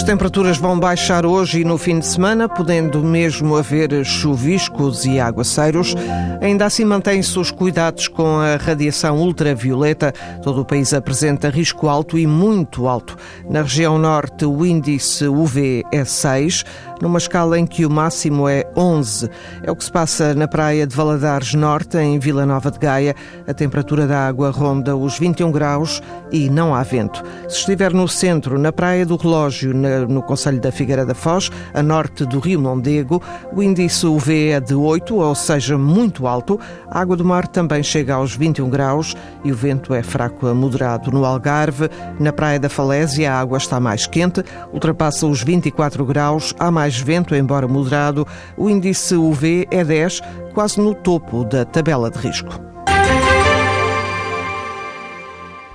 As temperaturas vão baixar hoje e no fim de semana, podendo mesmo haver chuviscos e aguaceiros. Ainda assim, mantêm-se os cuidados com a radiação ultravioleta. Todo o país apresenta risco alto e muito alto. Na região norte, o índice UV é 6, numa escala em que o máximo é 11. É o que se passa na praia de Valadares Norte, em Vila Nova de Gaia. A temperatura da água ronda os 21 graus e não há vento. Se estiver no centro, na Praia do Relógio, no Conselho da Figueira da Foz, a norte do Rio Mondego, o índice UV é de 8, ou seja, muito alto. A água do mar também chega aos 21 graus e o vento é fraco a moderado. No Algarve, na Praia da Falésia, a água está mais quente, ultrapassa os 24 graus, há mais vento, embora moderado. O índice UV é 10, quase no topo da tabela de risco.